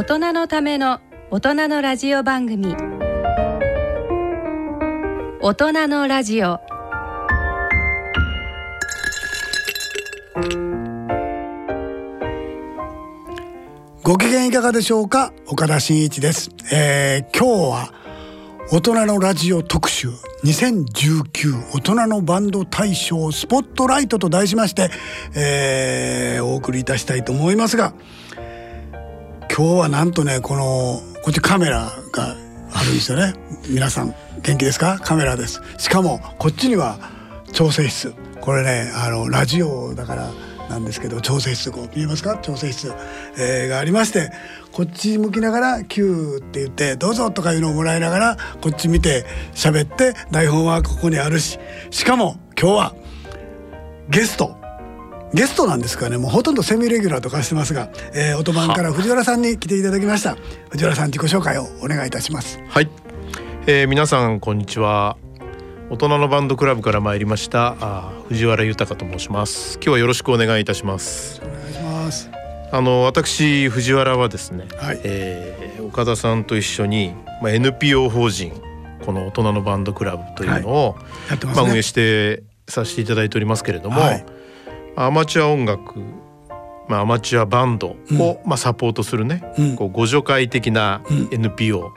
大人のための大人のラジオ番組。大人のラジオ。ご機嫌いかがでしょうか？岡田真一です、えー、今日は大人のラジオ特集。2019大人のバンド大賞スポットライトと題しまして、えー、お送りいたしたいと思いますが今日はなんとねこのこっちカメラがあるんですよね。皆さん元気ですか？カメラです。しかもこっちには調整室。これねあのラジオだからなんですけど調整室こう見えますか？調整室、えー、がありましてこっち向きながら「Q」って言って「どうぞ」とかいうのをもらいながらこっち見て喋って台本はここにあるし。しかも今日はゲスト。ゲストなんですからね。もうほとんどセミレギュラーとかしてますが、えー、オトバンから藤原さんに来ていただきました。藤原さん自己紹介をお願いいたします。はい、えー、皆さんこんにちは。大人のバンドクラブから参りました。あ藤原豊と申します。今日はよろしくお願いいたします。お願いします。あの私藤原はですね、はい。えー岡田さんと一緒に、まあ、NPO 法人この大人のバンドクラブというのを、やってますね。まあ、運営してさせていただいておりますけれども、はいアマチュア音楽、まあ、アマチュアバンドを、まあ、サポートするね、うんこう互助会的なうん NPO、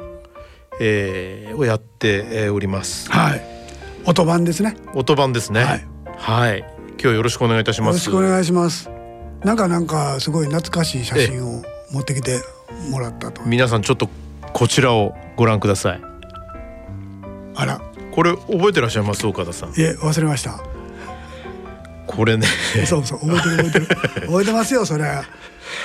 えーをやってえーおります。はい音版ですね音版ですね。ははいい。今日はよろしくお願いいたしよろます。しくお願いしますなんかなんかすごい懐かしい写真を持ってきてもらったと皆さんちょっとこちらをご覧ください。あらこれ覚えてらっしゃいます岡田さん。いえ忘れましたこれね。そうそう覚えてる覚えてる。覚えてますよそれ。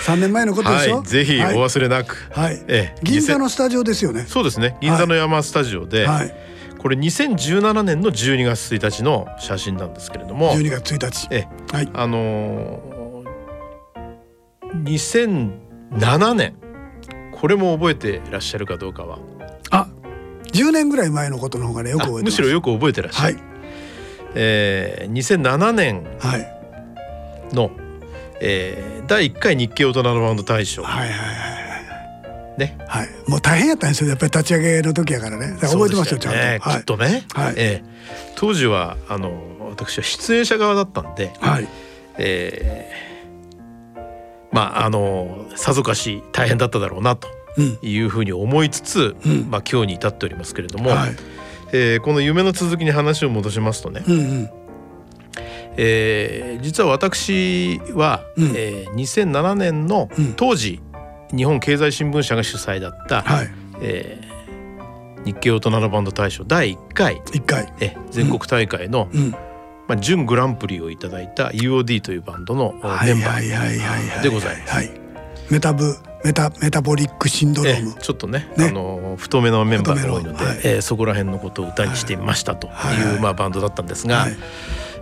三年前のことでしょ？はい。ぜひおはい、忘れなく。はい。ええ銀座のスタジオですよね。そうですね。銀座の山スタジオで、はい。これ2017年の12月1日の写真なんですけれども、12月1日。えはい。あのー、2007年。これも覚えてらっしゃるかどうかは。あ10年ぐらい前のことの方がねよくあ覚えてむしろよく覚えてらっしゃる、はいえー、2007年はい。の、えー、第1回日経大人のバンド大賞、はいはいはいね。はい。もう大変やったんですよ。やっぱり立ち上げの時やからね。覚えてますよちゃんと、はい。きっとね、はい。えー当時はあの私は出演者側だったんで、はい。えーまああのさぞかし大変だっただろうなとうん。いうふうに思いつつ、うん。まあ、今日に至っておりますけれども、はいえーこの夢の続きに話を戻しますとね、うんうん。えー実は私は、うん。えー2007年のうん。当時、日本経済新聞社が主催だった、はい。えー日経大人のバンド大賞第1回、一回。えー全国大会の、うん。まあ、準グランプリをいただいた UOD というバンドのはいメンバはいはいはいはい。ーでございます。はい。メタブメタメタボリックシンドロえーム。ーちょっとねね。あの太めのメンバーが多いので、はい。えーそこら辺のことを歌にしてみましたという、はい。はい。まあ、バンドだったんですが、はい。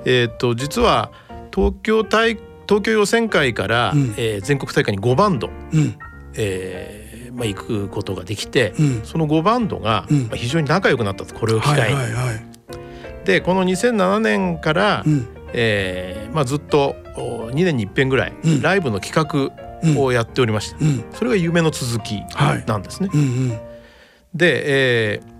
えー、と実は東京大東京予選会から、うん。えー全国大会に5バンド、うん。えーまあ、行くことができて、うん。その5バンドが、うん。まあ、非常に仲良くなったとこれを機はい会に。はいはいでこの2007年から、うん。えーまあ、ずっとお2年に一遍ぐらい、うん。ライブの企画をやっておりました。うん。それが夢の続きはい。なんですね。うんうん。で、えー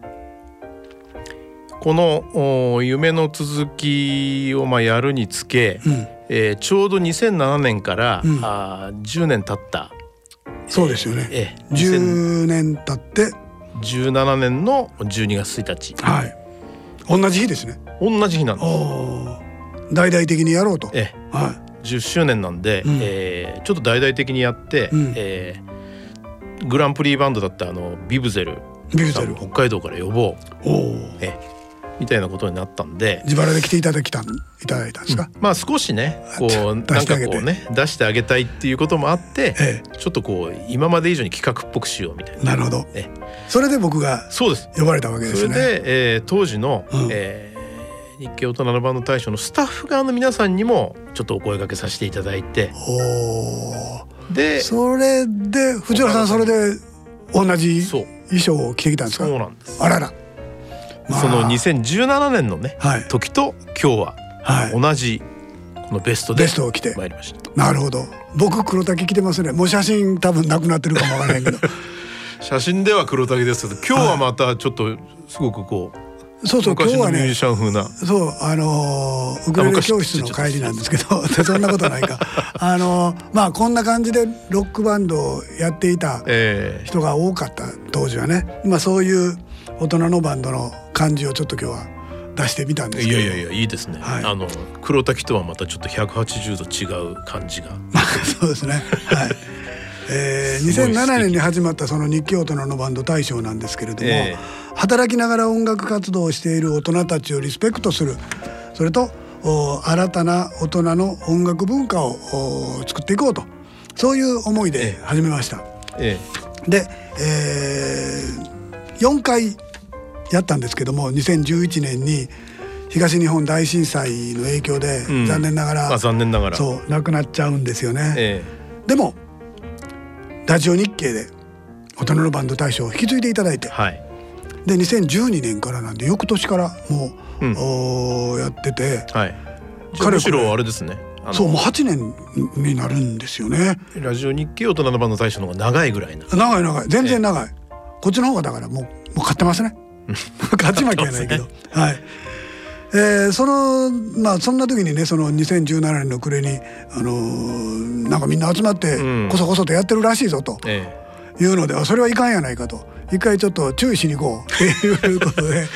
このお夢の続きをまあやるにつけ、うん。えーちょうど2007年から、うん。あー10年経った、そうですよね。えー、2017 10年経って。年の12月1日。はい。同じ日ですね。同じ日なんです。大々的にやろうと。えはー10周年なんで、うん。えーちょっと大々的にやって、うん。えーグランプリバンドだったあのビブゼルいビブゼル。北海道から呼ぼう、えーみたいなことになったんで、自腹で来ていただきたんいただいたんですか、まあ少しねこうなんかこうね出してあげたいっていうこともあってえちょっとこう今まで以上に企画っぽくしようみたいな。えなるほど。え。それで僕がそうです。呼ばれたわけですね。それで、えー当時の、うん。えー日経大人のバンド大賞のスタッフ側の皆さんにもちょっとお声掛けさせていただいて。でそれで藤原さんそれで同じ衣装を着てきたんですか？そうなんです。あらら、まあ。その2017年のねはい。時と今日ははい。同じこのベストでベストを着て。参りました。なるほど。僕黒滝着てますね。もう写真多分なくなってるかもわからないけど。写真では黒竹ですけど今日はまたちょっとすごくこう、そうそう今日はねそうあのーウクレレ教室の帰りなんですけど そんなことないか。あのーまあこんな感じでロックバンドをやっていたえ人が多かった当時はねまあそういう大人のバンドの感じをちょっと今日は出してみたんでーすけど。いやいやいやいいですね、はい。あの黒滝とはまたちょっと180度違う感じが。そうですね。はい。えー、すごい素敵。2007年に始まったその日記大人のバンド大賞なんですけれども、ええ。働きながら音楽活動をしている大人たちをリスペクトする。それとお新たな大人の音楽文化をお作っていこうと。そういう思いでええ。始めました。えで、えー、4回やったんですけども2011年に東日本大震災の影響で、うん。残念ながら、えまあ残念ながら。そう亡くなっちゃうんですよね。え。でもラジオ日経で大人のバンド大賞を引き継いでいただいて。えはい。で2012年からなんで翌年からもう、うん。おーやってて。はい。彼むしろあれですね。そうもう8年になるんですよね。ラジオ日経大人のバンド大賞の方が長いぐらいな。長い長い。全然長い、こっちの方がだからもうもう勝ってますね。勝ち負けはないけど、はいえーそのまあそんな時にねその2017年の暮れに、あのーなんかみんな集まってうん。こそこそとやってるらしいぞと、えいうのであそれはいかんやないかと。一回ちょっと注意しに行こう。っ ていうことで、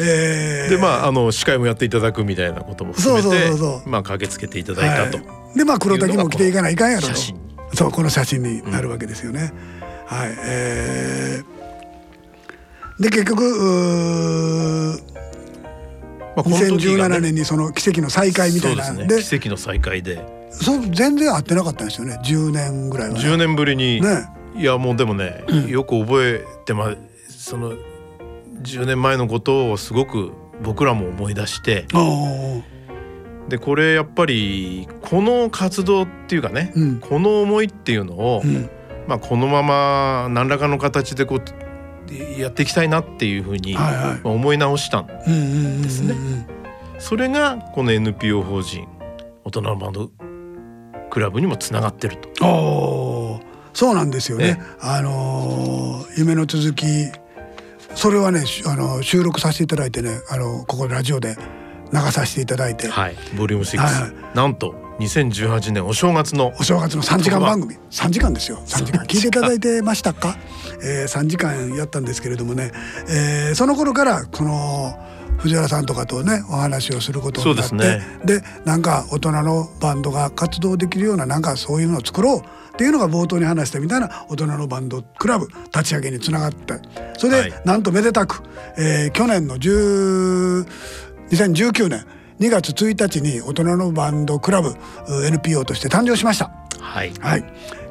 えー。えでまああの司会もやっていただくみたいなことも含めてそうそうそうそう。まあ駆けつけていただいたと、はい。でまあ黒滝も着ていかないかんやろと。そうこの写真になるわけですよね。はい。えー。で結局まあこの時がね。2017年にその奇跡の再会みたいな。でね。奇跡の再会で。そう全然会ってなかったんですよね。10年ぐらいはね。10年ぶりに、ね。いやもうでもね、よく覚えてまその10年前のことをすごく僕らも思い出して。でこれやっぱりこの活動っていうかね、うん。この思いっていうのを、うん。まあ、このまま何らかの形でこうやっていきたいなっていうふうに思い直したんですね。それがこの NPO 法人大人のバンドクラブにもつながってると。そうなんですよね。えあのー夢の続きそれはねしあの収録させていただいてねあのここラジオで流させていただいて、はい、ボリューム6、はいはい。なんと2018年お正月のお正月の3時間番組。3時間ですよ。3時間。聞いていただいてましたか、えー、3時間やったんですけれどもね、えーその頃からこの藤原さんとかとねお話をすることになって。ですね。でなんか大人のバンドが活動できるようななんかそういうのを作ろうっていうのが冒頭に話したみたいな大人のバンドクラブ立ち上げにつながって。それで、はい。なんとめでたく、えー去年の10 2019年2月1日に大人のバンドクラブう NPO として誕生しました。はいはい、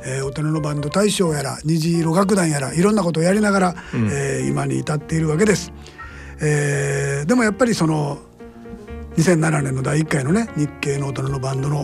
えー大人のバンド大賞やら虹色楽団やらいろんなことをやりながら、うんえー今に至っているわけです。えーでもやっぱりその2007年の第1回のね日系の大人のバンドの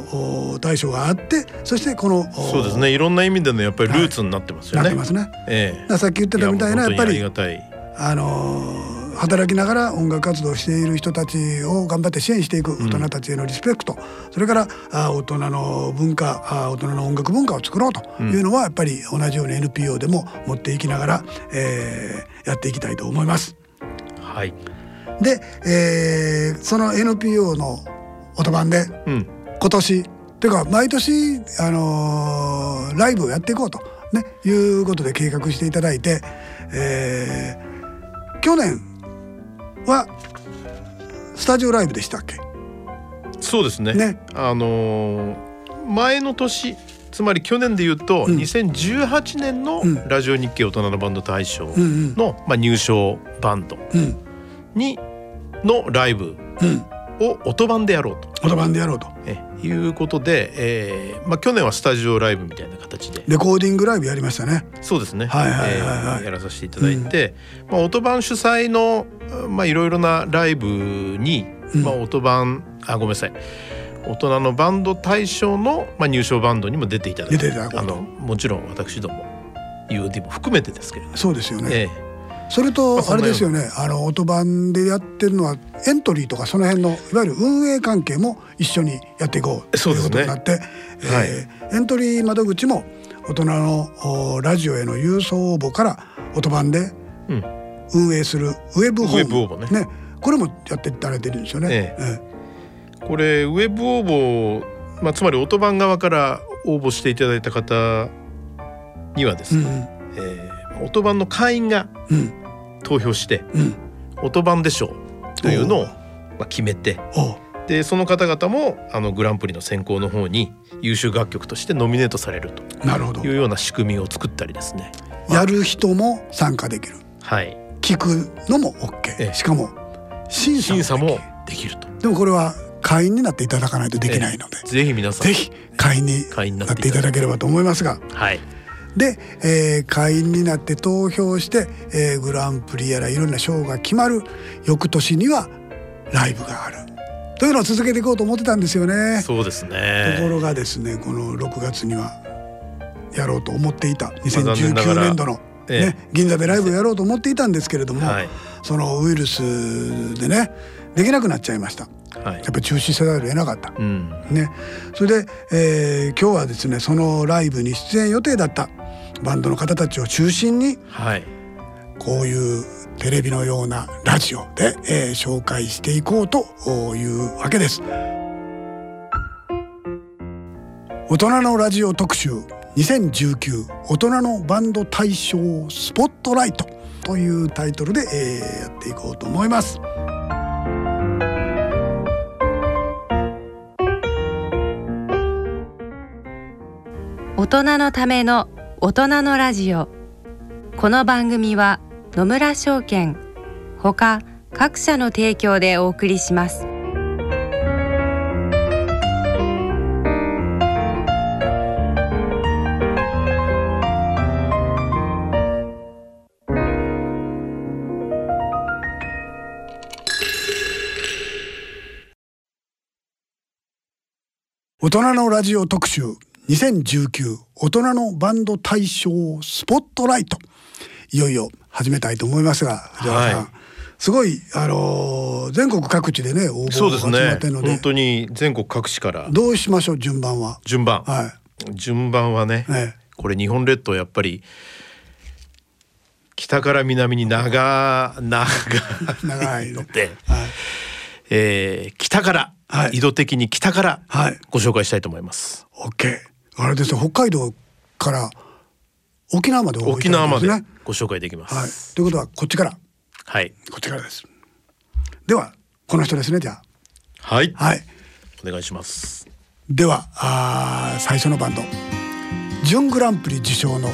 お大賞があってそしてこのおそうですねいろんな意味でのやっぱりルーツになってますよね。なってますね。えだからさっき言ってたみたいなやっぱりありがたいあのー働きながら音楽活動をしている人たちを頑張って支援していく大人たちへのリスペクト、それからあ大人の文化あ大人の音楽文化を作ろうというのはやっぱり同じように NPO でも持っていきながら、えーやっていきたいと思います。はい。で、えーその NPO の音版でうん。今年というか毎年、あのーライブをやっていこうと、ね、いうことで計画していただいて、えー去年はスタジオライブでしたっけ？そうですね。ね。あのー前の年つまり去年で言うと、うん。2018年のうん。ラジオ日経大人のバンド大賞うんうん。の、まあ、入賞バンドうん。にのライブうんを音版でやろうと。音版でやろうと。えいうことで、えーまあ、去年はスタジオライブみたいな形で。レコーディングライブやりましたね。そうですね、はいはいはいはい。えーやらさせていただいて、まあ、音版主催のまあいろいろなライブに、うん。まあ、音版あごめんなさい。大人のバンド大賞の、まあ、入賞バンドにも出ていただいてあのもちろん私ども UOD も含めてですけれども、そうですよね、えそれとまあれですよね。あのオトバンでやってるのはエントリーとかその辺のいわゆる運営関係も一緒にやっていこう。ということになって、えーエントリー窓口も大人のおラジオへの郵送応募からオトバンでうん。運営するウェブ応募ね。これもやっていただいてるんですよね。ええ。これウェブ応募、まあ、つまりオトバン側から応募していただいた方にはですえうね、ん。えーオトバンの会員がうん投票してうん。オトバンでしょうというのをまあ決めてでその方々もあのグランプリの選考の方に優秀楽曲としてノミネートされると。いうような仕組みを作ったりですね。やる人も参加できる。はい、聞くのもえ OK えしかも審査審査ももできると。でもこれは会員になっていただかないとできないので、ぜひ皆さん。ぜひ会員になっていただければと思いますが。はいで、えー会員になって投票して、えーグランプリやらいろんな賞が決まる。翌年にはライブがある。というのを続けていこうと思ってたんですよね。そうですとこね。ろがですねこの6月にはやろうと思っていた。残念なが2019ら年度の、ええ。ね、銀座でライブをやろうと思っていたんですけれども、はい。そのウイルスでねできなくなっちゃいました。はい。やっぱり中止せざるを得なかった。うん。ね、それで、えー今日はですねそのライブに出演予定だったバンドの方たちを中心にはいこういうテレビのようなラジオで、えー紹介していこうというわけです。大人のラジオ特集2019大人のバンド大賞スポットライトというタイトルで、えーやっていこうと思います。大人のための大人のラジオ。この番組は野村証券ほか各社の提供でお送りします。大人のラジオ特集。2019大人のバンド大賞スポットライト。いよいよ始めたいと思いますが藤原さん、はい。すごいあのー全国各地でね応募が集まってるので。本当に全国各地から。どうしましょう順番は？順番。は順番はねこれ日本列島やっぱり北から南に長長え、長いいので、はい。えー北から、はい。緯度的に北からはい。ご紹介したいと思います。OK あれですよ。北海道から沖縄まで応募い沖縄までご紹介できまはい。す。ということはこっちから。はい、こっちからです。ではこの人ですねじゃはい、あはい。お願いします。ではあー最初のバンド。準グランプリ受賞の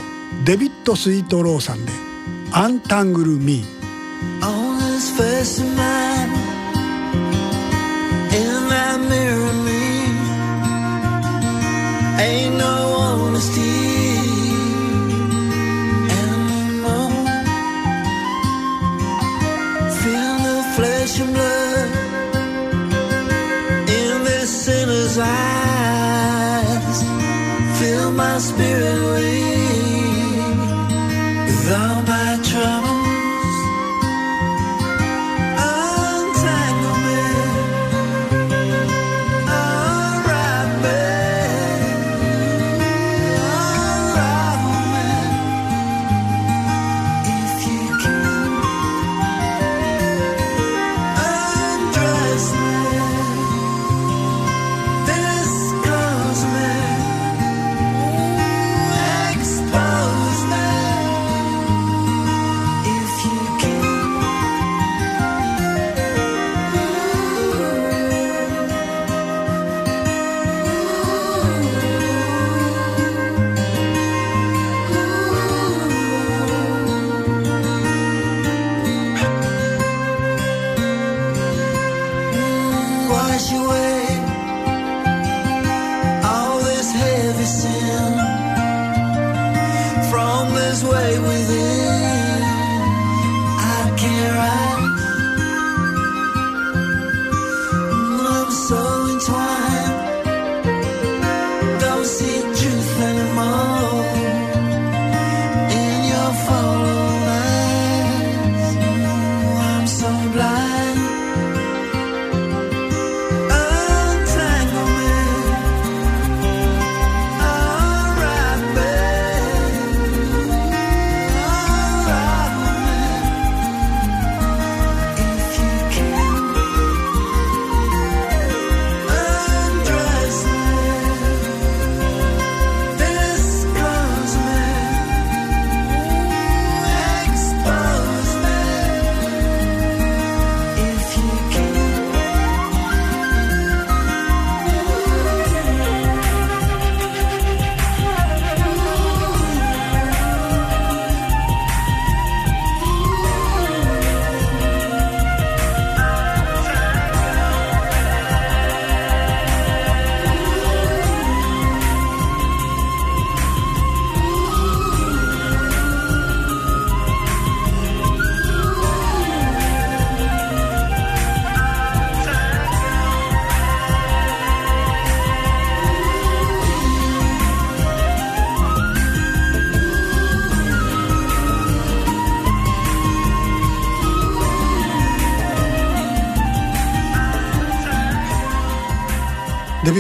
デビッド・スイートローさんで「アンタングル・ミー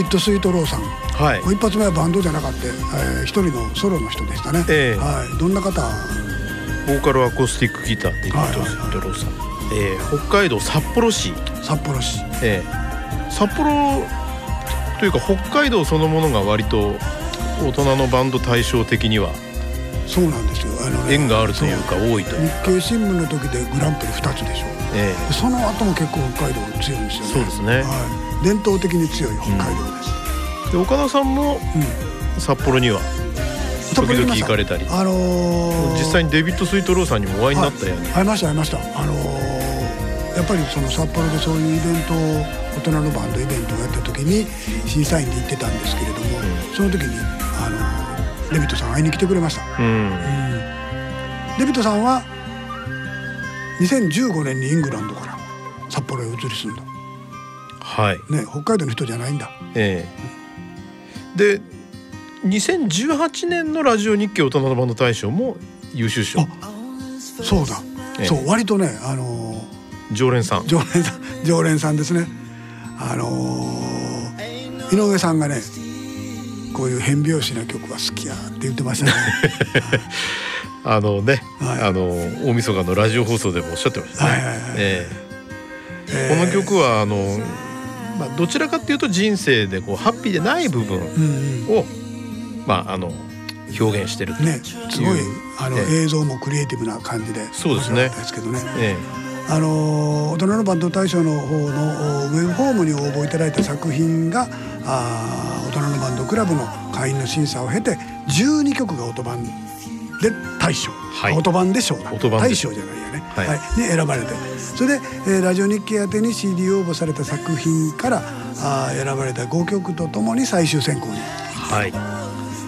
ッド・スイート・ローさん。はい。一発目はバンドじゃなかった、えー、一人のソロの人でしたね、ええ。はい、どんな方？ボーカルアコースティックギターデビッド・はいはいはいドローさん、えー北海道札幌市、札幌市。えー札幌というか北海道そのものが割と大人のバンド対象的にはそうなんですよ。あの、ね、縁があるというか多いと。いう日経新聞の時でグランプリ2つでしょ。え。でその後も結構北海道強いんですよね。そうですね。はい、伝統的に強い北海道です、ーで岡田さんもうん。札幌には時々行かれたり。あのー実際にデビッド・スイートローさんにもお会いになったよね、会い。ました会いました。あのーやっぱりその札幌でそういうイベントを大人のバンドイベントをやった時に審査員で行ってたんですけれども、その時にあのーデビッドさん会いに来てくれました、うん。うん。デビッドさんは2015年にイングランドから札幌へ移り住んだはい。ね北海道の人じゃないんだ。ええ。で2018年のラジオ日経大人のバンド大賞も優秀賞。あそうだ、ええ。そう割とねあのー常連さん。常連さん常連さんですね。あのー井上さんがねこういう変拍子な曲が好きやって言ってましたね。あのね、はい。あの大晦日のラジオ放送でもおっしゃってましたね。はいはいはいええーえ。この曲はあの、まあ、どちらかっていうと人生でこうハッピーでない部分うんを、まああの表現してるねすごいあの、ええ。映像もクリエイティブな感じでそうですね。ですけどね。えあのー大人のバンド大賞の方のおウェブフォームに応募いただいた作品があー大人のバンドクラブの会員の審査を経て12曲が音版で大賞、はい。音版で賞だ。大賞じゃないよね、はい。に選ばれて。それで、えーラジオ日経宛てに CD 応募された作品からあー選ばれた5曲とともに最終選考に。えはい。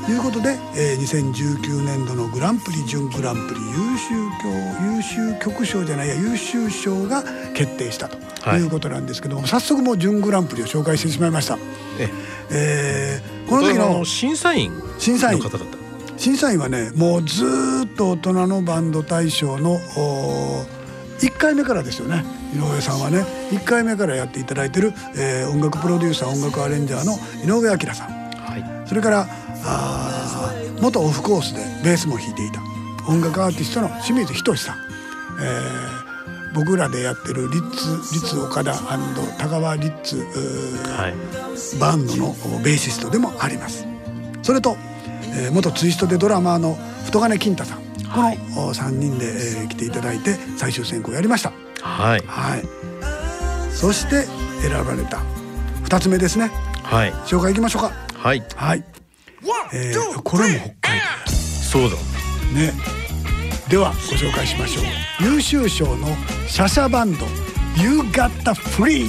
ということで、えー2019年度のグランプリ準グランプリ優秀曲優秀曲賞じゃないや優秀賞が決定したとはい。いうことなんですけども、早速もう準グランプリを紹介してしまいました。ええ。ーえこの時のあ審査員の審査員方々審査員はねもうずーっと大人のバンド大賞のお1回目からですよね。井上さんはね1回目からやっていただいてる、えー音楽プロデューサー音楽アレンジャーの井上彰さん。はい。それからあー元オフコースでベースも弾いていた音楽アーティストの清水仁さん、えー僕らでやってるリッツリッツ岡田田川リッツはい。バンドのベーシストでもあります。それと、えー元ツイストでドラマーの太金金太さん。この、お3人で、えー来ていただいて最終選考やりました。はい。はい。そして選ばれた。2つ目ですね。はい。紹介いきましょうか。はい。はい、えーこれも北海そうだ。道ね。ではご紹介しましょう。優秀賞のシャシャバンド「You Got the Free」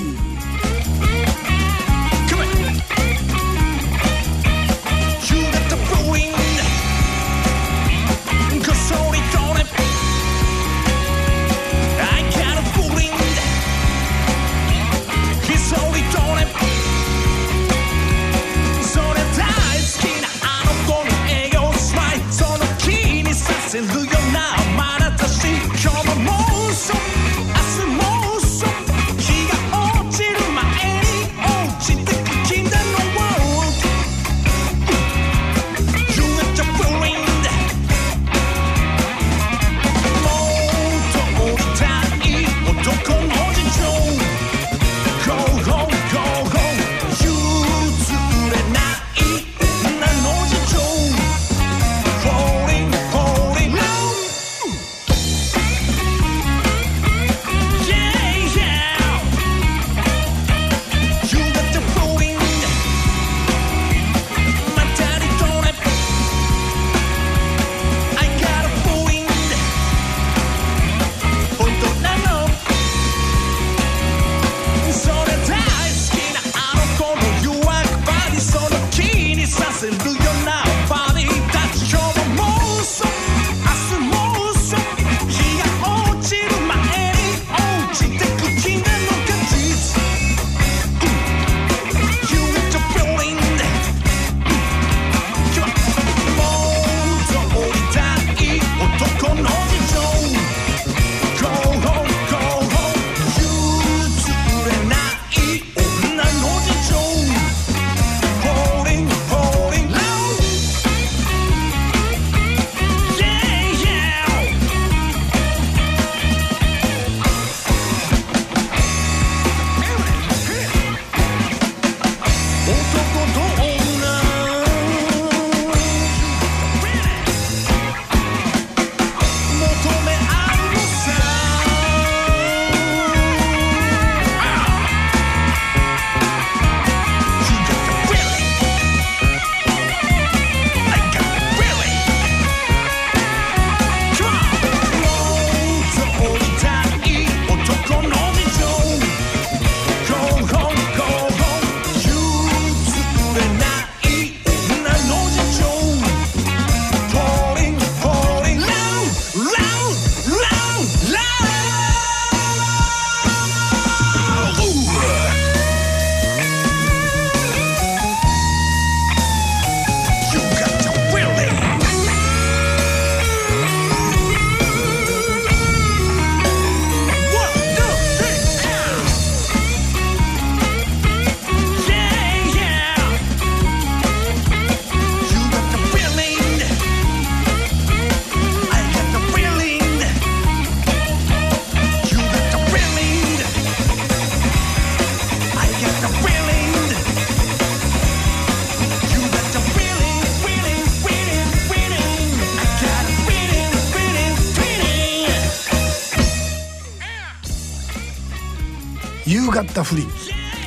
夕方不倫ね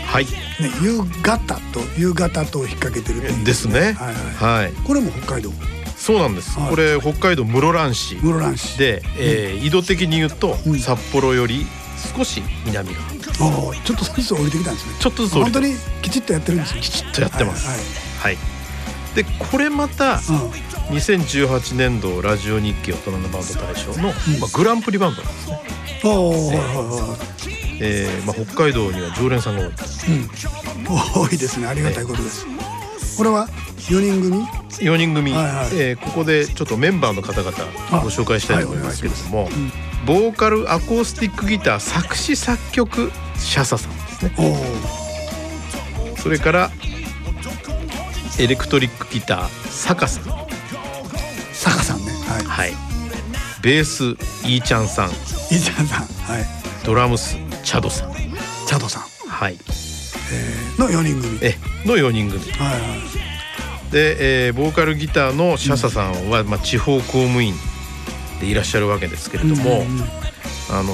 はい。夕方と夕方と引っ掛けてるっていうですね。はいはいはい。これも北海道。そうなんです、はい。これ北海道室蘭市。室蘭市。で、えー緯度的に言うと、うん。札幌より少し南側。ああちょっとずつ降りてきたんですね。ちょっとずつ降りて本当にきちっとやってるんですよきちっとやってます。はいはいでこれまたはい2018年度ラジオ日経大人のバンド大賞の、まあ、グランプリバンドなんですね、うん、おおはいはいはえーまあ、北海道には常連さんが多いい、うん、多いですね。ありがたいことです、これは4人組？4人組、はいはい。えーここでちょっとメンバーの方々ご紹介したいと思いますけれども、はい。お願いしボーカルアコースティックギター作詞作曲シャサさんですね。それからエレクトリックギターサカさん。坂さんね。はい。はい。ベースイーちゃんさん。イちゃんさん。はい。ドラムスチャドさん。チャドさん、はい。えー、の4人組。えの4人組。はいはい。で、えーボーカルギターのシャサさんは、まあ、地方公務員でいらっしゃるわけですけれども、うんうんうん。あの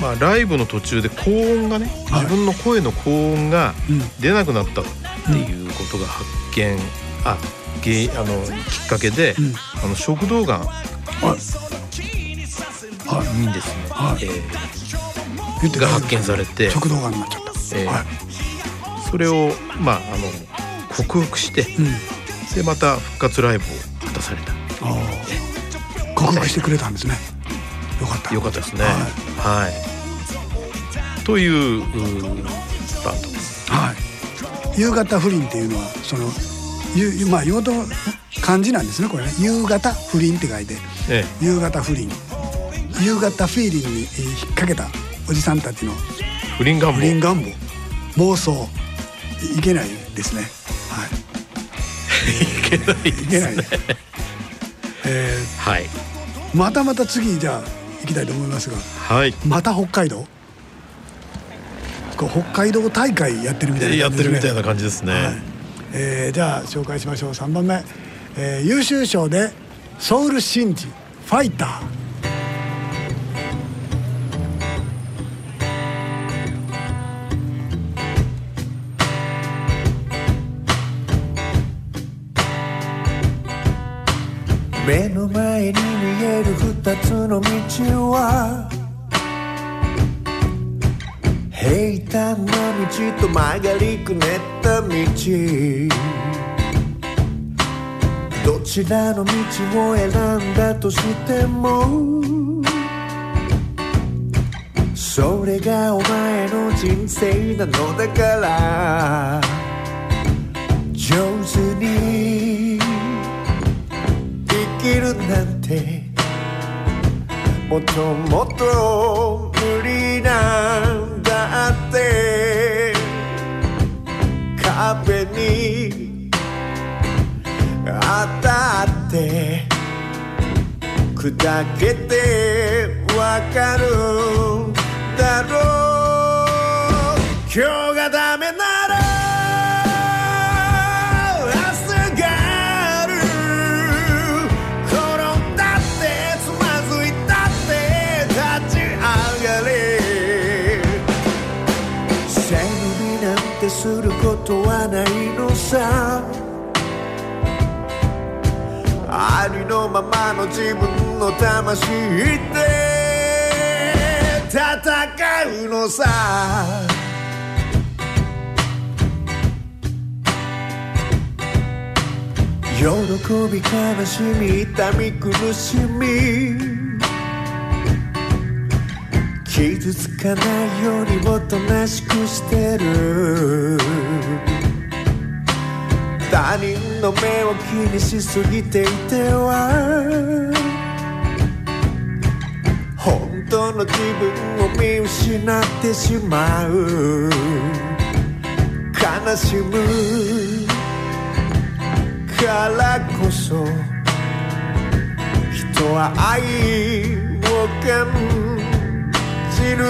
まあ、ライブの途中で高音がね、はい。自分の声の高音がうん。出なくなったっていうことが発見、あ原因あのきっかけで、うん。あの食道がんはい。はいにですね、はい。え言ってが発見されて。食道がんになっちゃった、えーはい。ーそれをまああの克服してうん。でまた復活ライブを果たされた。ああ。克服してくれたんですね。よかった。よかったですね。ははい、というバンド。ですはい、夕方不倫っていうのはそのゆまあ用途漢字なんですねこれね。夕方不倫って書いて。え夕方不倫。夕方フィーリングにえー引っ掛けたおじさんたちのえ不倫願望。不倫願望。妄想。いいけないですね。はい。いけないいけないね。えはい。ーまたまた次じゃあ行きたいと思いますが。はい。また北海道？こう北海道大会やってるみたいなや感じですね。ってるみたいな感じですね、はい。えーじゃあ紹介しましょう。3番目、えー優秀賞でソウルシンジファイター前に見える二つの道は平坦な道と曲がりくねった道。どちらの道を選んだとしてもそれがお前の人生なのだから。上手にるなんてもっともっと無理なんだって壁に当たって砕けてわかるだろう。今日がダメなことはないのさ。ありのままの自分の魂で戦うのさ。喜び悲しみ痛み苦しみ。傷つかないようにおとなしくしてる。他人の目を気にしすぎていては。本当の自分を見失ってしまう。悲しむ。からこそ人は愛を感じる。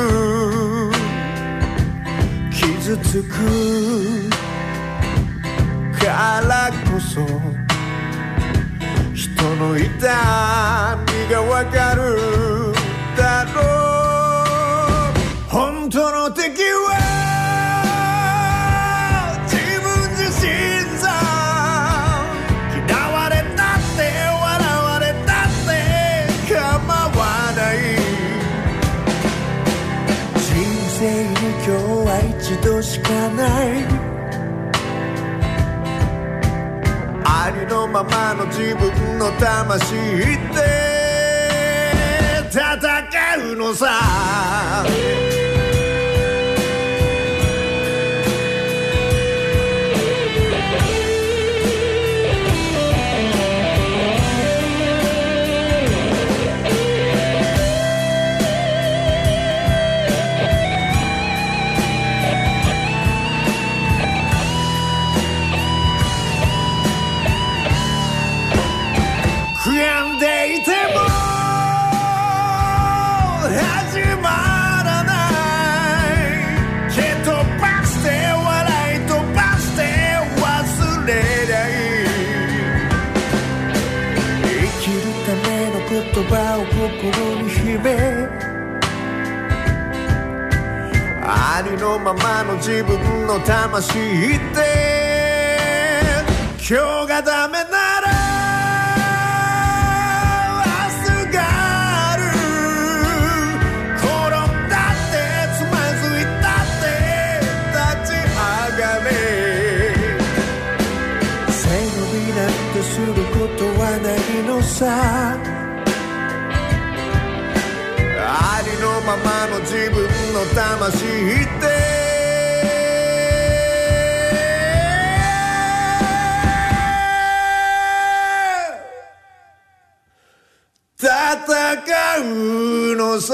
傷つくからこそ人の痛みがわかるだろう。本当の敵は度しかない。ありのままの自分の魂で戦うのさ。言葉を心に秘めありのままの自分の魂で今日がダメなら明日がある。転んだってつまずいたって立ち上がれ。背伸びなんてすることはないのさままの自分の魂で戦うのさ。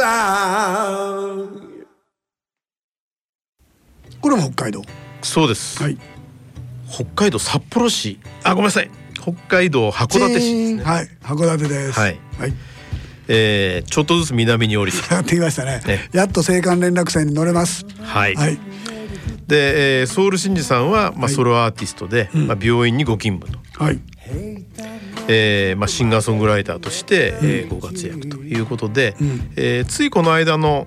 これも北海道？そうです、はい。北海道札幌市。あごめんなさい。北海道函館市ですね、はい。函館です。はい。はい、えーちょっとずつ南に降りて やってきましたね。ね。やっと青函連絡船に乗れます。はい、はい。で、えーソウル真司さんは、まあ、はい。ソロアーティストで、まあ、病院にご勤務と、はい。えーまあ、シンガーソングライターとして、えーご活躍ということで、ん。えーついこの間の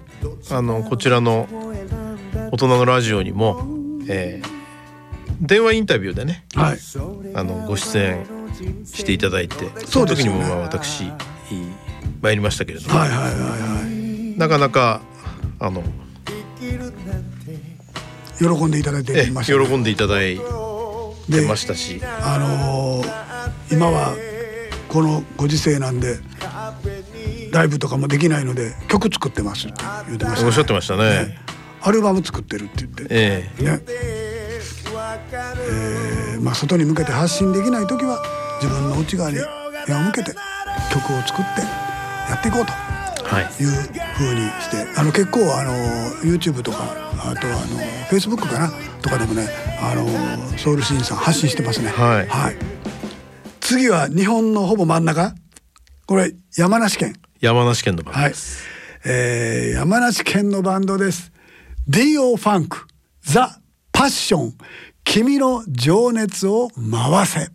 あのこちらの大人のラジオにも、えー電話インタビューでねはい。あのご出演していただいてその時にもまあ私い参りましたけれども、はいはいはいはい。なかなかあの、喜んでいただいてえましたね、喜んでいただいてでましたし。あのー今はこのご時世なんでライブとかもできないので曲作ってますって言ってました、おっしゃってましたね。アルバム作ってるって言って、ええ。ね。えーまあ、外に向けて発信できない時は自分の内側に目を向けて曲を作ってやっていこうとはい。いう風にしてあの結構あの YouTube とかあとはあの Facebook かなとかでもねあのソウルシーンさん発信してますね。はい。次は日本のほぼ真ん中。これ山梨県。山梨県のバンドはい。です。、えー山梨県のバンドです。D.O. ファンクザ・パッション君の情熱を回せ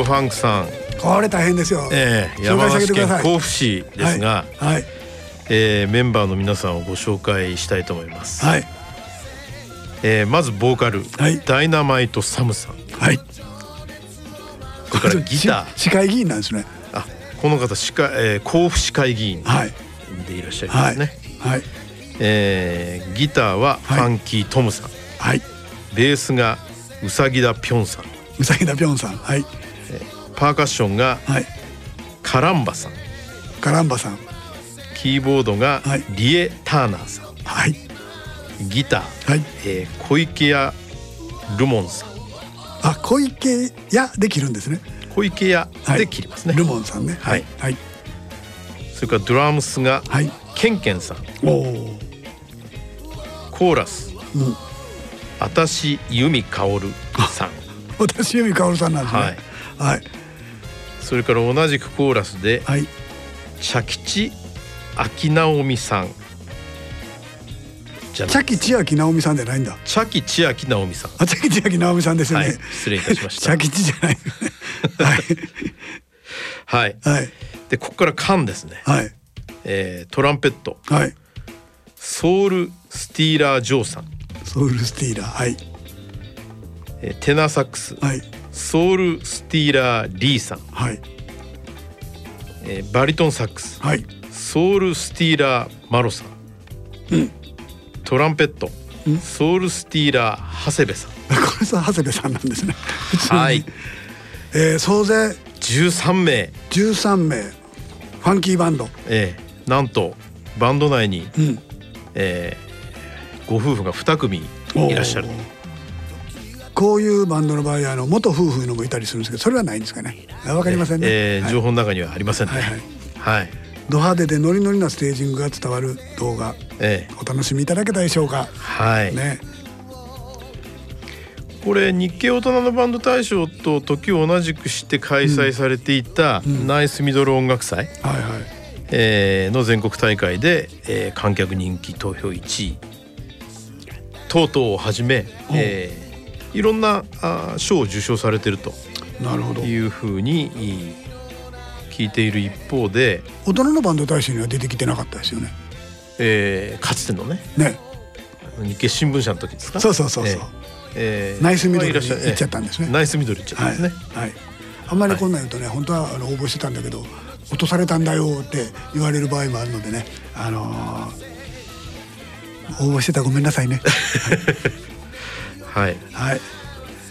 オ・ファンクさん、これ大変ですよ。えー、山梨げてください。県甲府市ですが、はい。はいえーメンバーの皆さんをご紹介したいと思います、はい。えーまずボーカル、はい。ダイナマイト・サムさん。はい。それからギター。し市会議員なんですね。あこの方市会、えー甲府市会議員はい。でいらっしゃいまはいすね、はい。えーギターはフはい。ァンキー・トムさん、はい。ベースがうさぎだぴょんさん。うさぎだぴょんさん。はいパーカッションがはい。カランバさんカランバさんキーボードがはいリエ・ターナーさんはいギター、はい。えー小池屋ルモンさんあ小池屋で切るんですね。小池屋はいで切りますね、ルモンさんね。はいはいそれからドラムスがはい。ケンケンさんおお。コーラスうん。あたし由美かおるさん私由美かおるさんなんですね。はいそれから同じくコーラスではい。茶吉秋直美さん。じゃ茶木千秋直美さんじゃないんだ。茶吉千秋直美さん。あ茶木千秋直美さんですよはい。ね。失礼いたしました。茶吉じゃない。はい。はい。でここから缶ですね、はい。えートランペット。はい。ソウルスティーラー・ジョーさん、ソウルスティーラーはい。えーテナーサックス。はいソウルスティーラー・リーさん、はい。えーバリトンサックス。はい。ソウルスティーラー・マロさん、トランペット。ソウルスティーラー・長谷部さん。これさ長谷部さんなんですね。はい。えー総勢？13名、13名。ファンキーバンド。えーなんとバンド内に、うん。えーご夫婦が2組いらっしゃるこういうバンドの場合あの元夫婦のもいたりするんですけどそれはないんですかね。あわかりませんね。はいえー情報の中にはありませんねはいはいはい、ド派手でノリノリなステージングが伝わる動画えーお楽しみいただけたでしょうか。はい、ね。これ日経大人のバンド大賞と時を同じくして開催されていたナイスミドル音楽祭、はいはい。えーの全国大会で、えー観客人気投票1位等々をはじめ、えーいろんな賞を受賞されてるとなるほど。いうふうにいい聞いている一方で、大人のバンド大賞には出てきてなかったですよね。えーかつてのねね。日経新聞社の時ですか？そうそうそうそう。えーえーナイスミドルに行っちゃったんですねえーナイスミドル行っちゃったんはい、ですね、はい、あんまりこんなん言うとね、本当はあの応募してたんだけど落とされたんだよって言われる場合もあるのでね、あのー応募してたらごめんなさいね。は いはい。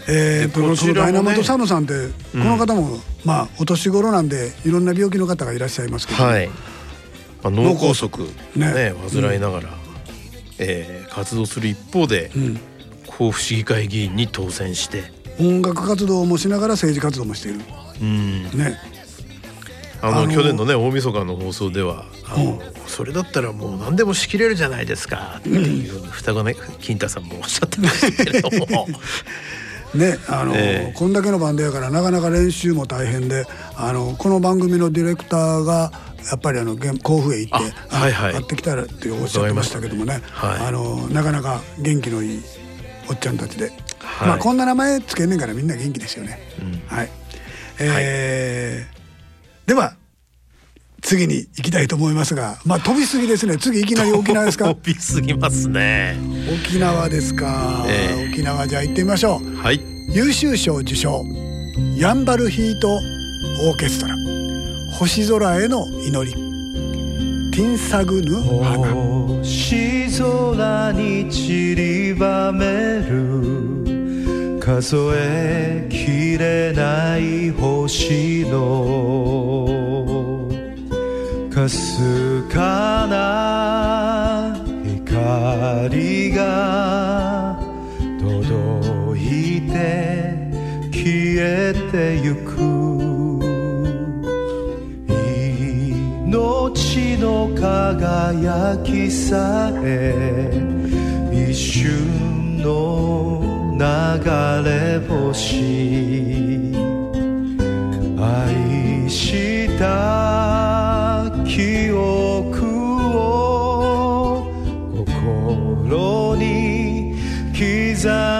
えー、でとこちらダイナマイトサムさんって、この方もまあお年頃なんでいろんな病気の方がいらっしゃいますけど、はい、まあ、脳梗塞ね。ね患いながら、えー活動する一方で、ん。甲府市議会議員に当選して、音楽活動もしながら政治活動もしている。うん、ね。あの去年のね大晦日の放送ではあの、うん。それだったらもう何でも仕切れるじゃないですかっていうふうに双子ね金太さんもおっしゃってましたけれども。ねあの、ええ。こんだけのバンドやからなかなか練習も大変であのこの番組のディレクターがやっぱりあの現甲府へ行ってあはいはい。会ってきたらっておっしゃってましたけどもね、はいあのなかなか元気のいいおっちゃんたちで、はい。まあこんな名前つけんねんからみんな元気ですよね。うん。はい、えーでは次に行きたいと思いますがまあ飛びすぎですね。次いきなり沖縄ですか？飛びすぎますね。沖縄ですか、ええ。沖縄じゃあ行ってみましょう。はい。優秀賞受賞ヤンバルヒートオーケストラ。星空への祈り。ティンサグヌ花星空に散りばめる数えきれない星のかすかな光が届いて消えてゆく命の輝きさえ一瞬のれ星。愛した記憶を心に刻ん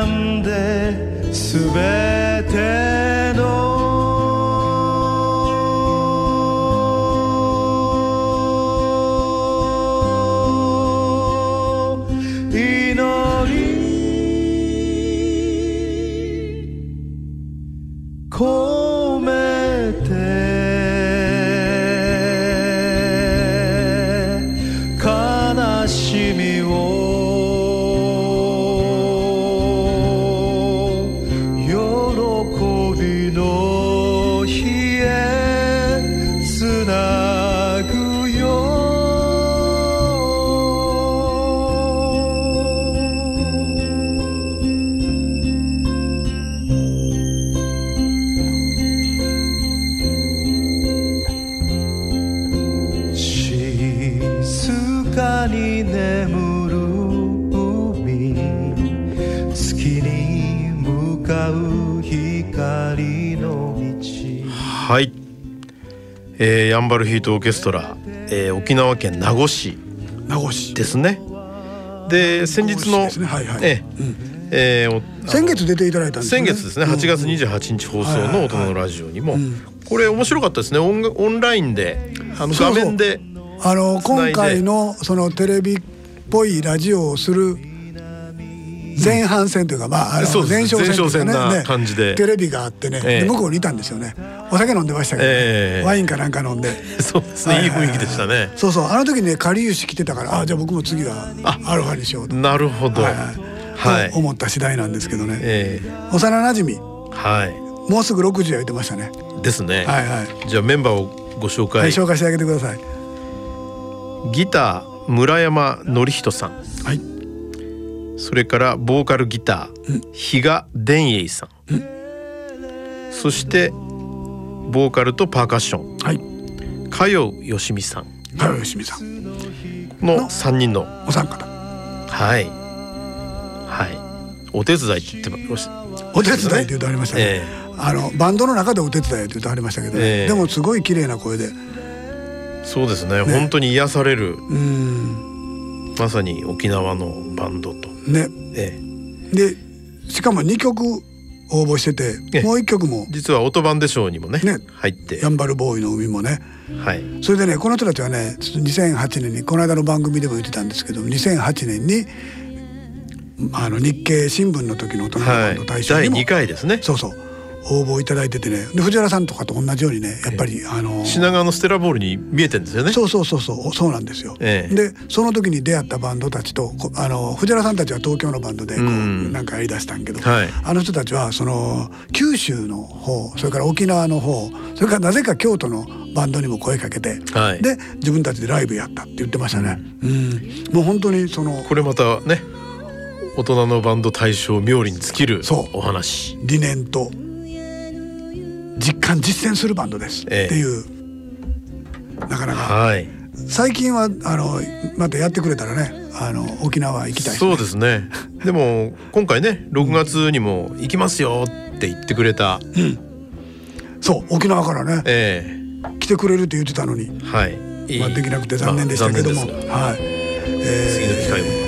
光の道。はい、えーヤンバルヒートオーケストラ、えー沖縄県名護市。名護市。ですね。で先日の、ねはいはい。ええ。えーお先月出ていただいたね。先月ですね。8月28日放送の大人のラジオにも。うん。これ面白かったですね。オンオンラインであの画面で。あの今回のそのテレビっぽいラジオをする前半戦というか、まあ前哨戦なね。感じで。テレビがあってね、向こうにいたんですよね。お酒飲んでましたけどワインかなんか飲んで。そうですね。いい雰囲気でしたね。そうそう。あの時ねかりゆし来てたからあじゃあ僕も次はアルファにしようと,、なるほど。はい思った次第なんですけどね、え幼なじみーはもうすぐ60や言ってましたね。いですね。はいはい、じゃあメンバーをご紹はい、介紹介してあげてください。ギター村山典人さん。はいそれからボーカルギター比嘉伝英さん。そしてボーカルとパーカッション。はい。加代よしみさん。加賀よしみさん。の3人の。お三方。はい。はい。お手伝いって言ってまし。たお手伝いって言うとありましたね、えあのバンドの中でお手伝いって言うとありましたけどね、ええ。でもすごい綺麗な声で。そうですね。本当に癒される。うん。まさに沖縄のバンドと、ね。ええ。でしかも2曲応募しててええ。もう1曲も。実はオトバンデ賞にもねね。入って。やんばるボーイの海もね。はい。それでねこの人たちはね2008年にこの間の番組でも言ってたんですけど2008年にあの日経新聞の時の大人のバはい。ンド大賞第にも、2回ですね。そうそう応募いただいててね。で藤原さんとかと同じようにねやっぱり、あの品川のステラボールに見えてんですよね。そうそうそうそう。そうなんですよ。ええ。でその時に出会ったバンドたちとこあの藤原さんたちは東京のバンドでこう、うん。なんかやりだしたんけど、はい。あの人たちはその九州の方それから沖縄の方それからなぜか京都のバンドにも声かけて、はい。で自分たちでライブやったって言ってましたね。うん、もう本当にそのこれまたね大人のバンド大賞冥利に尽きるそう。お話。理念と実感実践するバンドです、ええ。っていう。なかなか。はい。最近はあのまたやってくれたらねあの沖縄行きたいね。そうですね。でも今回ね6月にも行きますよって言ってくれた。そう沖縄からねえ来てくれるって言ってたのに、えはい。まあ、できなくて残念でしたけども、まあはい、次の機会も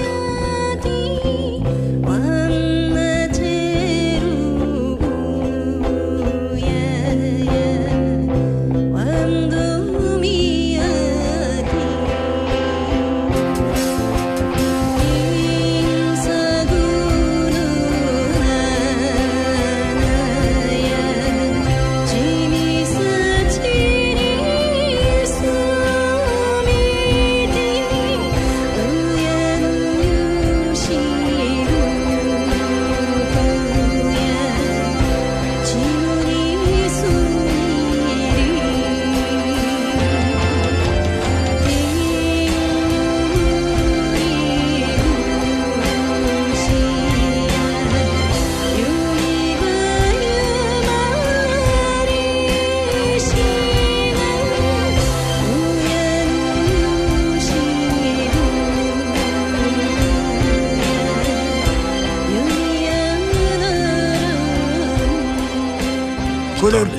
これで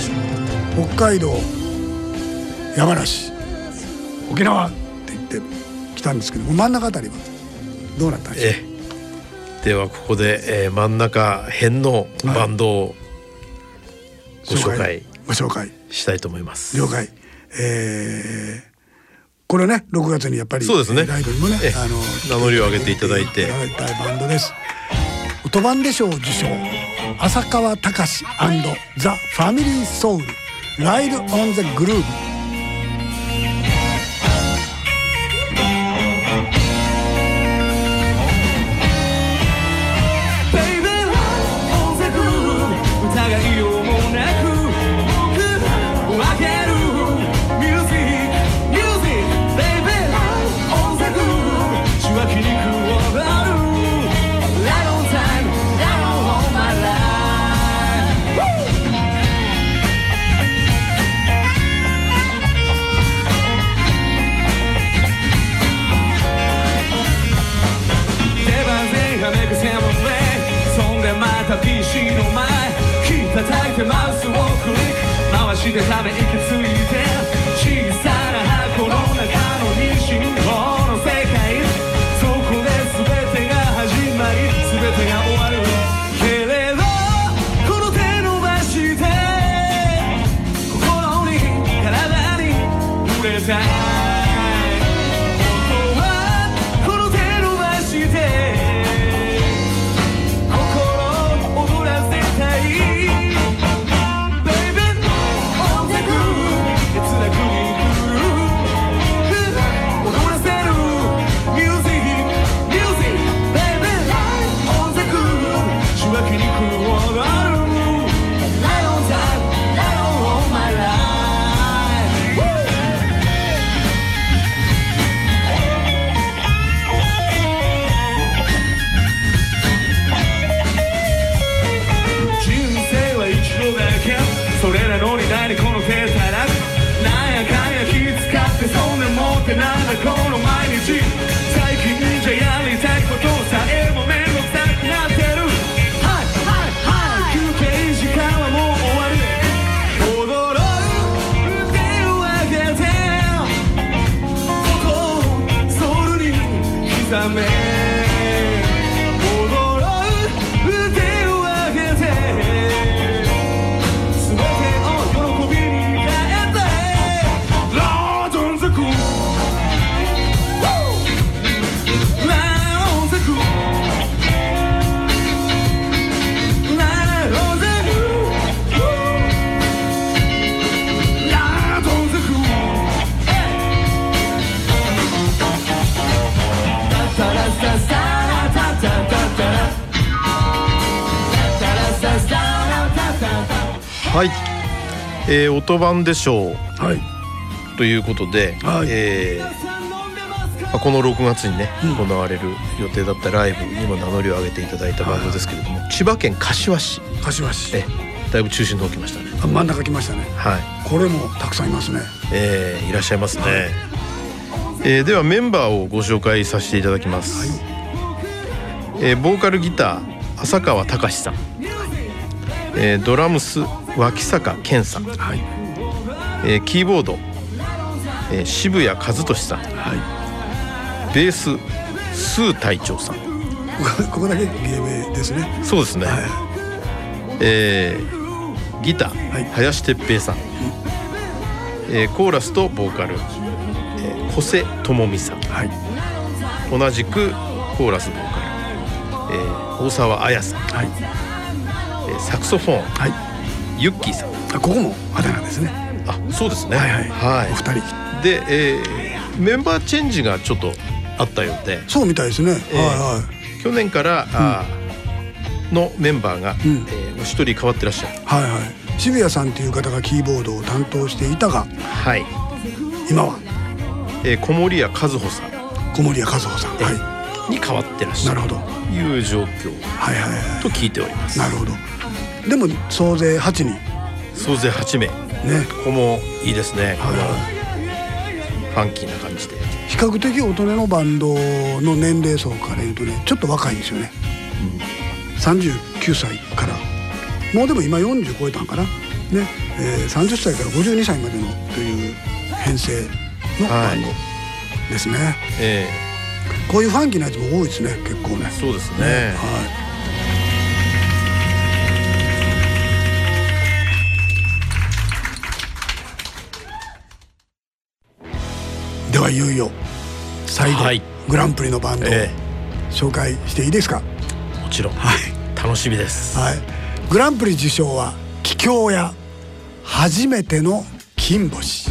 北海道山梨沖縄って言って来たんですけど真ん中あたりはどうなったんでしょうええ。ではここで、えー真ん中辺のバンドをご紹介ご紹介。したいと思います。了解。えーこれね6月にやっぱりそうですね。ライブにもねええ。あの名乗りを上げていただいて。いただいたバンドです。音版で賞受賞浅川隆ザ・ファミリーソウルライル・オン・ザ・グルーヴ。ク回してため息つえー、音版でしょう。はい。ということで、はい。えーまあこの6月にね、行われる予定だったライブにも名乗りを上げていただいたバンドですけれども、千葉県柏市。柏市。えだいぶ中心の方来ましたね。あ真ん中来ましたね。はい、これもたくさんいますね。えーいらっしゃいますね、えーではメンバーをご紹介させていただきます、えーボーカルギター浅川隆さん、えードラムス脇坂健さん、はいえーキーボード、えー渋谷和俊さん、ベーススー隊長さん。ここだけ芸名ですね。そうですね、はえーギター、はい。林哲平さん、えーコーラスとボーカル、えー、小瀬智美さん。いはい。同じくコーラスボーカル、えー大沢彩さん、はい。えーサクソフォンはい。ユッキーさん。あここもあだ名ですねあそうですね。はいはい。はい。お二人。で、えーメンバーチェンジがちょっとあったようで。そうみたいですね、えーは去年から、あーのメンバーが、ん。えーお一人変わってらっしゃる。いはいはい。はい渋谷さんという方がキーボードを担当していたがはい、今は？えー、小森屋和穂さん。小森屋和穂さん。えはに変わってらっしゃる。いなるほど。という状況。はいはいはと聞いております。いなるほど。でも総勢8人。ね総勢8名ここもいいですね。ファンキーな感じで。比較的大人のバンドの年齢層から言うとねちょっと若いんですよね、39歳からもうでも今40超えたんかな。ね、えー、30歳から52歳までのという編成のバンドですね、えこういうファンキーなやつも多いですね結構ね。えそうですね。はいはいよいよ。最後、はい。グランプリのバンドをえ紹介していいですか、えもちろん。はい。楽しみです。はい、グランプリ受賞は桔梗屋初めての金星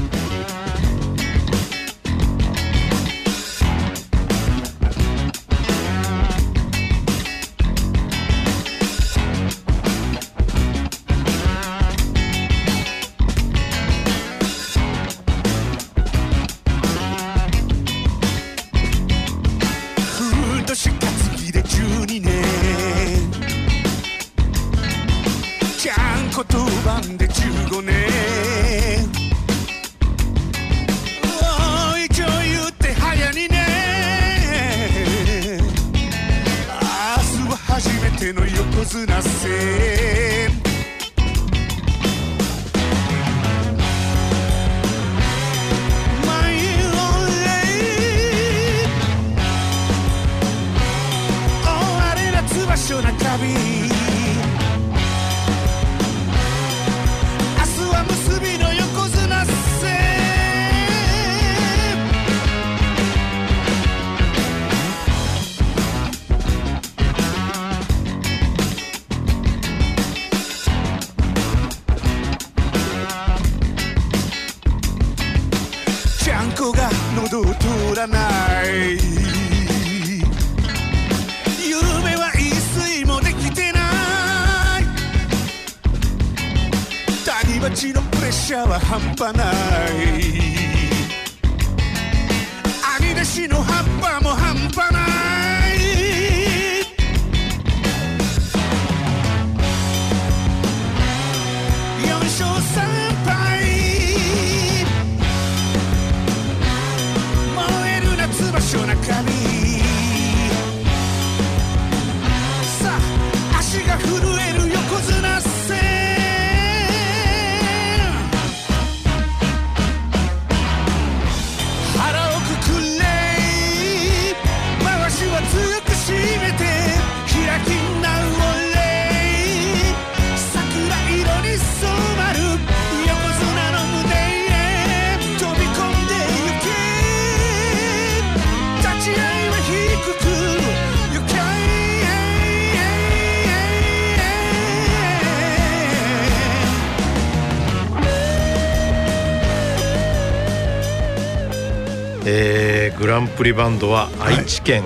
プリバンドは愛知県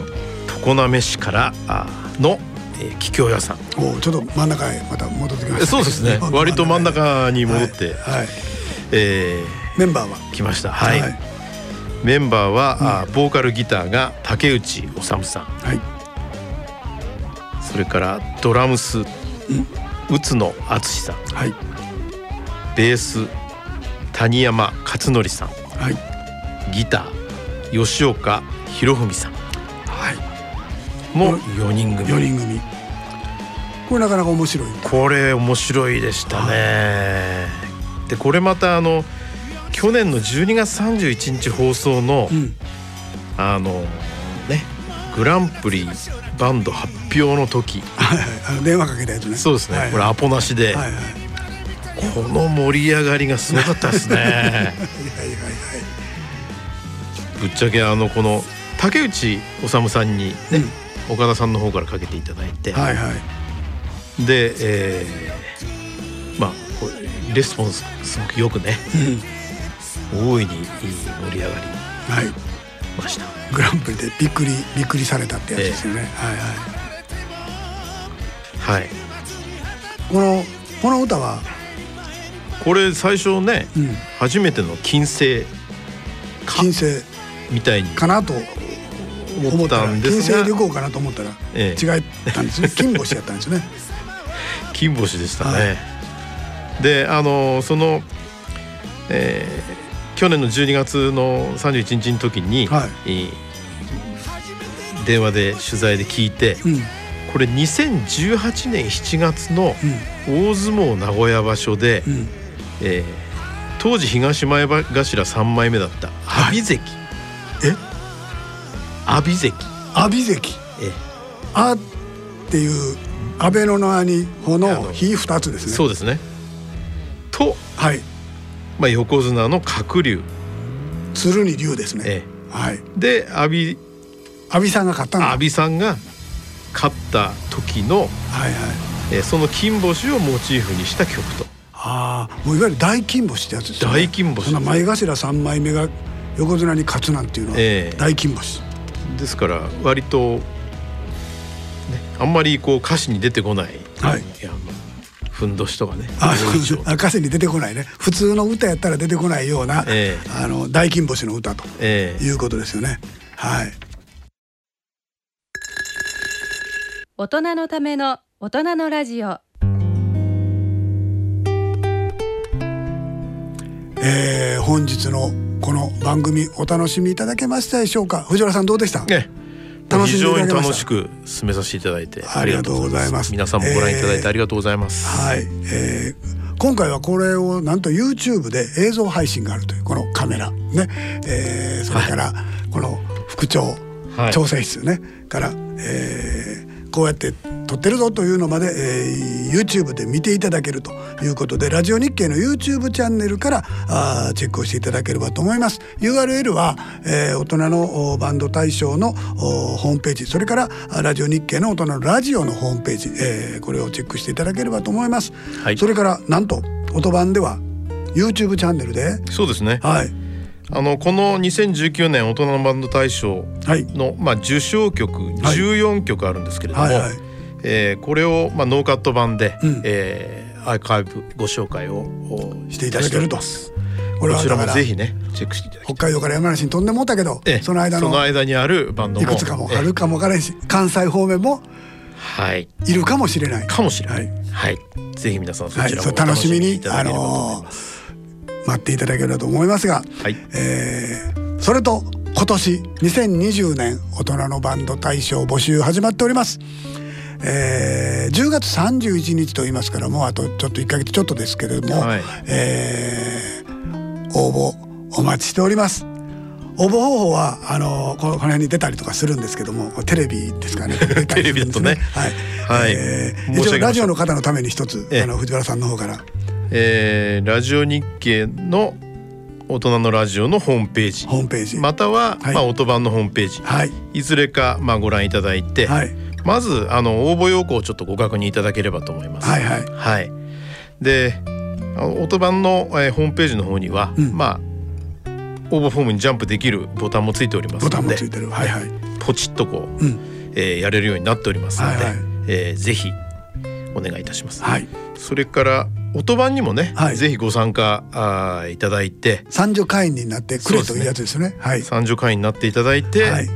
常滑市からあの、えー、桔梗屋さん。おちょっと真ん中へまた戻ってきました、そうですね。割と真ん中に戻って、はい、はい。えメンバーは？ー来ました。はい、メンバーは、あボーカルギターが竹内治さん。はい。それからドラムス、宇津野敦さん。はい。ベース谷山勝則さん。はい。ギター吉岡博文さん。はい。の4人組。4人組。これなかなか面白い。これ面白いでしたね。でこれまたあの去年の12月31日放送の、うん。あのねグランプリバンド発表の時。はいはい。あの電話かけたやつね。そうですね、はいこれアポなしで、はいはい。この盛り上がりがすごかったですね。は いはいはいぶっちゃけあのこの竹内治さんにね、岡田さんの方からかけていただいて、はいはい。で、えーまあこうレスポンスすごくよくねうん。大いにいい盛り上がり。はい。ました。グランプリでびっくりびっくりされたってやつですよね、はいはい。はい。このこの歌は、これ最初ね、うん、初めての金星か。金星みたいにかなと思ったんですが金星で行かなと思ったら、ええ。違ったんですね。金星やったんですね。金星でしたね、はい。であのその、えー去年の12月の31日の時に、はい。えー電話で取材で聞いてうん。これ2018年7月の大相撲名古屋場所でうん。えー当時東前頭3枚目だった阿炎関、え阿炎関阿炎関えあっていう安倍の名にほあのの火二つですね。そうですね。と、はい。まあ、横綱の鶴竜、鶴に竜ですね、えはい。ーで阿炎阿炎さんが勝った阿炎さんが勝った時の、はいはい。えーその金星をモチーフにした曲と。ああもういわゆる大金星ってやつですよね。大金星そんな前頭三枚目が横綱に勝つなんていうのはええ。大金星、ですから割と、ね、あんまりこう歌詞に出てこない、はい。やふんどしとかね。あ歌詞に出てこないね。普通の歌やったら出てこないような、ええ。あの大金星の歌とええ。いうことですよね。はい。大人のための大人のラジオ。えー本日のこの番組お楽しみいただけましたでしょうか？藤原さんどうでした？ね楽し非常に楽しく進めさせていただいて。ありがとうございます。皆さんもご覧いただいえーてありがとうございます、はい、えー今回はこれをなんと YouTube で映像配信があるというこのカメラ。ね、えーそれからこの副長、はい。調整室ね。から、えーこうやって撮ってるぞというのまで、えー YouTube で見ていただけるということでラジオ日経の YouTube チャンネルからあーチェックをしていただければと思います。URL は、えー大人のおバンド大賞のおホームページそれからあラジオ日経の大人のラジオのホームページ、えーこれをチェックしていただければと思います、はい。それからなんと音版では YouTube チャンネルでそうですね。はい。あのこの2019年大人のバンド大賞はい。の、まあ、受賞曲14曲あるんですけれども、はいはいえーこれを、まあ、ノーカット版で、うん。えーアーカイブご紹介をおしていただけるとこれはだからもぜひねチェックしていただきたい。北海道から山梨に飛んでもうたけど、ええ。その間のその間にあるバンドも。いくつかもええ。あるかもわからんし関西方面もはい。いるかもしれない。かもしれない、ははい。いぜひ皆さんそちらもはい。楽しみにいただければと思います、待っていただければと思いますが、はい。えーそれと今年2020年大人のバンド大賞募集始まっております。えー10月31日と言いますからもうあとちょっと1ヶ月ちょっとですけれども、はい。えー応募お待ちしております。応募方法はあのこの辺に出たりとかするんですけどもテレビですか ね。テレビだとね。はい、はい。えー一応ラジオの方のために一つええ。あの藤原さんの方から。えーラジオ日経の大人のラジオのホームページ。ホームページ、または、はい。まあ、音版のホームページ。はい。いずれか、まあ、ご覧いただいて、はいまずあの応募要項をちょっとご確認いただければと思います。はいはい。はい。で音版の、えーホームページの方には、うん。まあ応募フォームにジャンプできるボタンもついておりますボタンのでもついてるはいはい。ポチッとこう、うん。えーやれるようになっておりますので、はいはい。えーぜひお願いいたします。はい。それから音版にもね、はい。ぜひご参加あーいただいて三女会員になってくれというやつですよね。はい。参助会員になっていただいて、はい。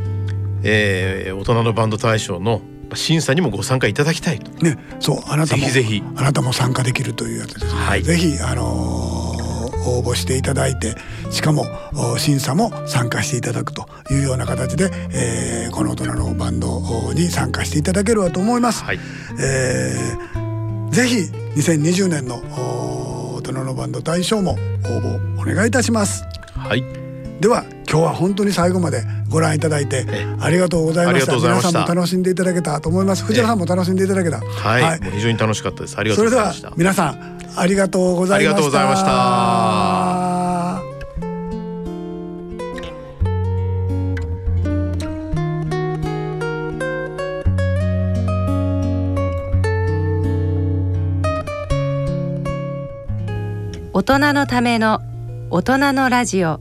えー大人のバンド大賞の審査にもご参加いただきたいと。ねそうあなたもぜひぜひあなたも参加できるというやつですね、はいぜひあのー応募していただいてしかもお審査も参加していただくというような形で、えーこの大人のバンドに参加していただければと思います。はいえーぜひ2020年のお大人のバンド大賞も応募お願いいたします。はいでは今日は本当に最後までご覧いただいてえありがとうございました。皆さんも楽しんでいただけたと思います。藤原さんも楽しんでいただけた。はい、もう非常に楽しかったです。ありがとそうございました。皆さんありがとうございました。ありがとうございました。大人のための大人のラジオ